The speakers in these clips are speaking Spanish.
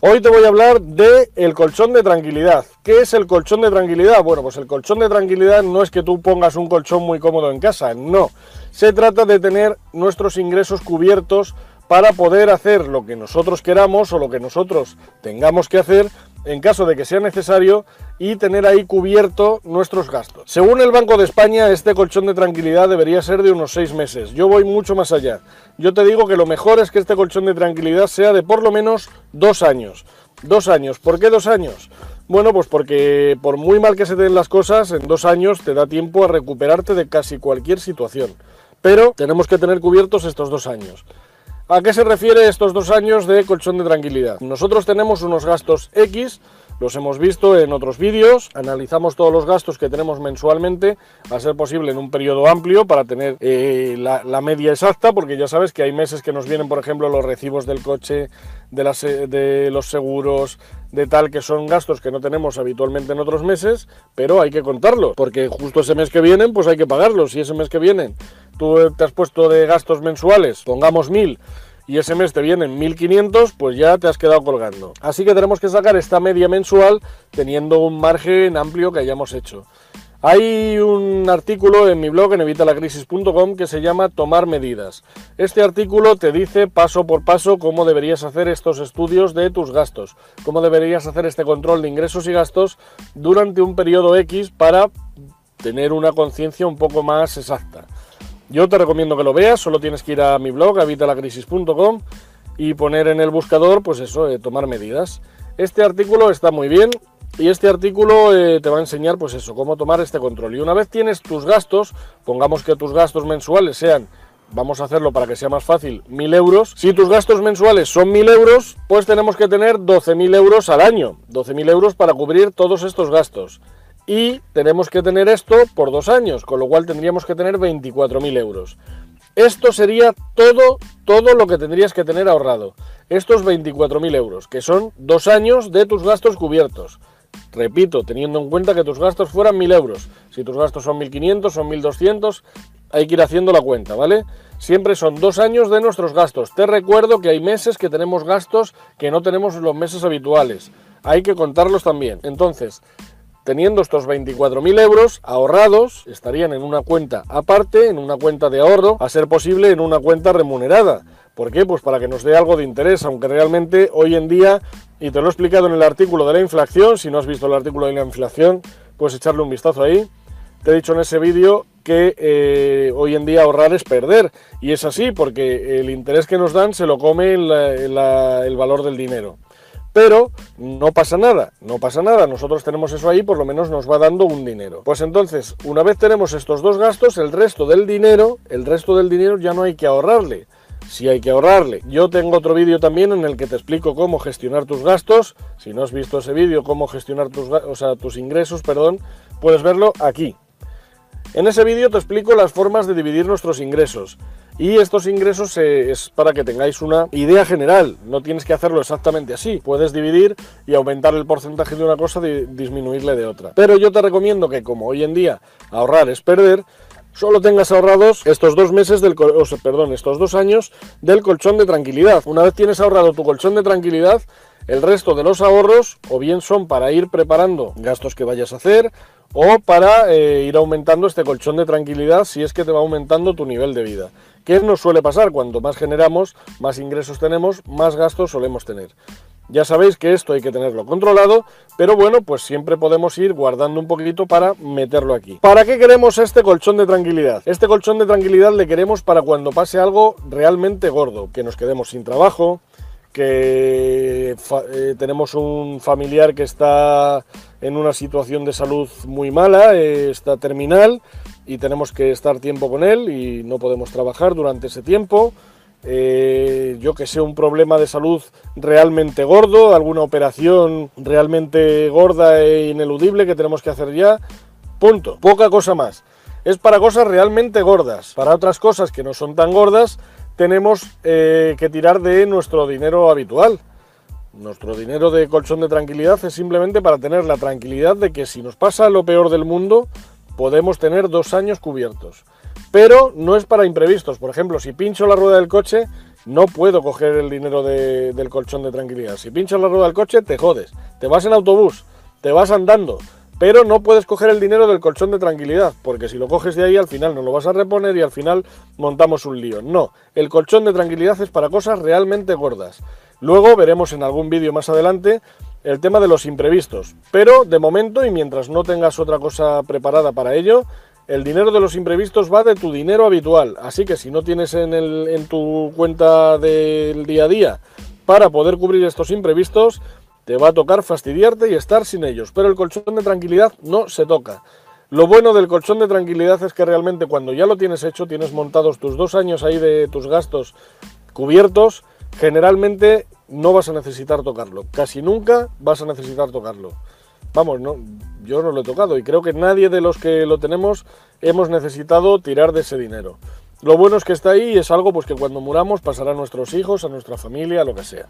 Hoy te voy a hablar de el colchón de tranquilidad. ¿Qué es el colchón de tranquilidad? Bueno, pues el colchón de tranquilidad no es que tú pongas un colchón muy cómodo en casa, no. Se trata de tener nuestros ingresos cubiertos para poder hacer lo que nosotros queramos o lo que nosotros tengamos que hacer en caso de que sea necesario y tener ahí cubierto nuestros gastos. Según el Banco de España, este colchón de tranquilidad debería ser de unos seis meses. Yo voy mucho más allá. Yo te digo que lo mejor es que este colchón de tranquilidad sea de por lo menos dos años. Dos años. ¿Por qué dos años? Bueno, pues porque por muy mal que se den las cosas, en dos años te da tiempo a recuperarte de casi cualquier situación. Pero tenemos que tener cubiertos estos dos años. ¿A qué se refiere estos dos años de colchón de tranquilidad? Nosotros tenemos unos gastos X, los hemos visto en otros vídeos, analizamos todos los gastos que tenemos mensualmente, a ser posible en un periodo amplio para tener eh, la, media exacta, porque ya sabes que hay meses que nos vienen, por ejemplo, los recibos del coche, de, de los seguros, de tal que son gastos que no tenemos habitualmente en otros meses, pero hay que contarlos, porque justo ese mes que vienen, pues hay que pagarlos, y ese mes que vienen tú te has puesto de gastos mensuales, pongamos 1000, y ese mes te vienen 1500, pues ya te has quedado colgando. Así que tenemos que sacar esta media mensual teniendo un margen amplio que hayamos hecho. Hay un artículo en mi blog en evitalacrisis.com que se llama Tomar medidas. Este artículo te dice paso por paso cómo deberías hacer estos estudios de tus gastos, cómo deberías hacer este control de ingresos y gastos durante un periodo X para tener una conciencia un poco más exacta. Yo te recomiendo que lo veas, solo tienes que ir a mi blog, habitalacrisis.com y poner en el buscador, pues eso, eh, tomar medidas. Este artículo está muy bien y este artículo eh, te va a enseñar, pues eso, cómo tomar este control. Y una vez tienes tus gastos, pongamos que tus gastos mensuales sean vamos a hacerlo para que sea más fácil, 1.000 euros. Si tus gastos mensuales son 1.000 euros, pues tenemos que tener 12.000 euros al año. 12.000 euros para cubrir todos estos gastos y tenemos que tener esto por dos años, con lo cual tendríamos que tener 24.000 euros. Esto sería todo, todo lo que tendrías que tener ahorrado. Estos 24.000 euros, que son dos años de tus gastos cubiertos. Repito, teniendo en cuenta que tus gastos fueran 1.000 euros. Si tus gastos son 1.500, son 1.200, hay que ir haciendo la cuenta, ¿vale? Siempre son dos años de nuestros gastos. Te recuerdo que hay meses que tenemos gastos que no tenemos en los meses habituales. Hay que contarlos también. Entonces, teniendo estos 24.000 euros ahorrados, estarían en una cuenta aparte, en una cuenta de ahorro, a ser posible en una cuenta remunerada. ¿Por qué? Pues para que nos dé algo de interés, aunque realmente hoy en día, y te lo he explicado en el artículo de la inflación, si no has visto el artículo de la inflación, puedes echarle un vistazo ahí. Te he dicho en ese vídeo que eh, hoy en día ahorrar es perder, y es así, porque el interés que nos dan se lo come el valor del dinero. Pero no pasa nada, no pasa nada, nosotros tenemos eso ahí, por lo menos nos va dando un dinero. Pues entonces, una vez tenemos estos dos gastos, el resto del dinero, el resto del dinero ya no hay que ahorrarle. Si hay que ahorrarle. Yo tengo otro vídeo también en el que te explico cómo gestionar tus gastos. Si no has visto ese vídeo, cómo gestionar tus, o sea, tus ingresos, perdón, puedes verlo aquí. En ese vídeo te explico las formas de dividir nuestros ingresos. Y estos ingresos eh, es para que tengáis una idea general, no tienes que hacerlo exactamente así. Puedes dividir y aumentar el porcentaje de una cosa y disminuirle de otra. Pero yo te recomiendo que como hoy en día ahorrar es perder, solo tengas ahorrados estos dos meses del perdón, estos dos años del colchón de tranquilidad. Una vez tienes ahorrado tu colchón de tranquilidad, el resto de los ahorros o bien son para ir preparando gastos que vayas a hacer o para eh, ir aumentando este colchón de tranquilidad si es que te va aumentando tu nivel de vida. ¿Qué nos suele pasar? Cuanto más generamos, más ingresos tenemos, más gastos solemos tener. Ya sabéis que esto hay que tenerlo controlado, pero bueno, pues siempre podemos ir guardando un poquito para meterlo aquí. ¿Para qué queremos este colchón de tranquilidad? Este colchón de tranquilidad le queremos para cuando pase algo realmente gordo, que nos quedemos sin trabajo, que eh, tenemos un familiar que está en una situación de salud muy mala, eh, está terminal y tenemos que estar tiempo con él y no podemos trabajar durante ese tiempo. Eh, yo que sé, un problema de salud realmente gordo, alguna operación realmente gorda e ineludible que tenemos que hacer ya. Punto. Poca cosa más. Es para cosas realmente gordas. Para otras cosas que no son tan gordas, tenemos eh, que tirar de nuestro dinero habitual. Nuestro dinero de colchón de tranquilidad es simplemente para tener la tranquilidad de que si nos pasa lo peor del mundo, podemos tener dos años cubiertos. Pero no es para imprevistos. Por ejemplo, si pincho la rueda del coche, no puedo coger el dinero del colchón de tranquilidad. Si pinchas la rueda del coche, te jodes. Te vas en autobús, te vas andando, pero no puedes coger el dinero del colchón de tranquilidad, porque si lo coges de ahí al final no lo vas a reponer y al final montamos un lío. No, el colchón de tranquilidad es para cosas realmente gordas. Luego veremos en algún vídeo más adelante el tema de los imprevistos, pero de momento y mientras no tengas otra cosa preparada para ello, el dinero de los imprevistos va de tu dinero habitual, así que si no tienes en, en tu cuenta del día a día para poder cubrir estos imprevistos, te va a tocar fastidiarte y estar sin ellos, pero el colchón de tranquilidad no se toca. Lo bueno del colchón de tranquilidad es que realmente cuando ya lo tienes hecho, tienes montados tus dos años ahí de tus gastos cubiertos, generalmente no vas a necesitar tocarlo. Casi nunca vas a necesitar tocarlo. Vamos, no, yo no lo he tocado y creo que nadie de los que lo tenemos hemos necesitado tirar de ese dinero. Lo bueno es que está ahí y es algo pues que cuando muramos pasará a nuestros hijos, a nuestra familia, a lo que sea.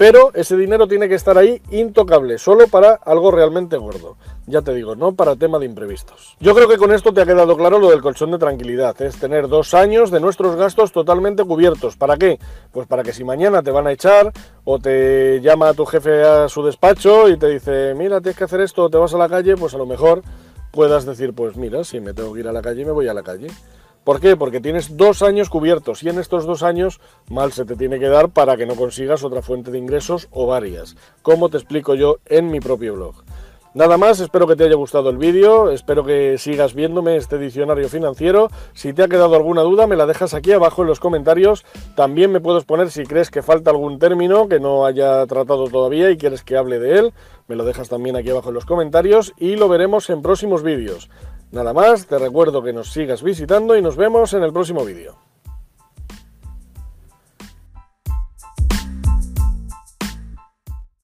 Pero ese dinero tiene que estar ahí intocable, solo para algo realmente gordo. Ya te digo, no para tema de imprevistos. Yo creo que con esto te ha quedado claro lo del colchón de tranquilidad. Es tener dos años de nuestros gastos totalmente cubiertos. ¿Para qué? Pues para que si mañana te van a echar o te llama tu jefe a su despacho y te dice, mira, tienes que hacer esto te vas a la calle, pues a lo mejor puedas decir, pues mira, si me tengo que ir a la calle, me voy a la calle. ¿Por qué? Porque tienes dos años cubiertos y en estos dos años mal se te tiene que dar para que no consigas otra fuente de ingresos o varias, como te explico yo en mi propio blog. Nada más, espero que te haya gustado el vídeo, espero que sigas viéndome este diccionario financiero. Si te ha quedado alguna duda, me la dejas aquí abajo en los comentarios. También me puedes poner si crees que falta algún término que no haya tratado todavía y quieres que hable de él. Me lo dejas también aquí abajo en los comentarios y lo veremos en próximos vídeos. Nada más, te recuerdo que nos sigas visitando y nos vemos en el próximo vídeo.